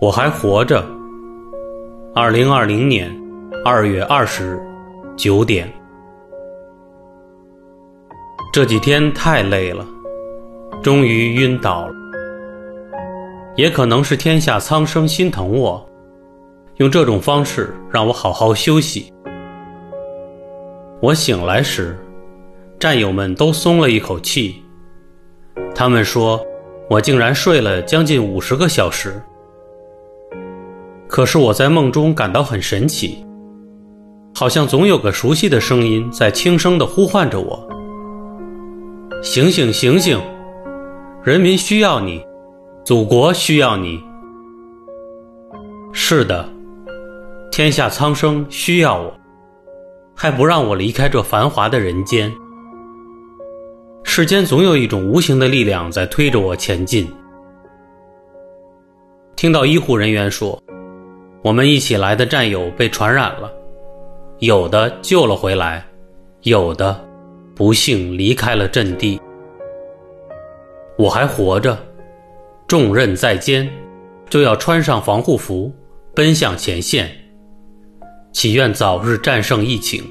我还活着。二零二零年二月二十日九点。这几天太累了终于晕倒了。也可能是天下苍生心疼我用这种方式让我好好休息。我醒来时战友们都松了一口气。他们说，我竟然睡了将近五十个小时。可是我在梦中感到很神奇，好像总有个熟悉的声音在轻声地呼唤着我：“醒醒醒醒，人民需要你，祖国需要你。”是的，天下苍生需要我，还不让我离开这繁华的人间。世间总有一种无形的力量在推着我前进。听到医护人员说。我们一起来的战友被传染了，有的救了回来，有的不幸离开了阵地。我还活着，重任在肩，就要穿上防护服，奔向前线。祈愿早日战胜疫情。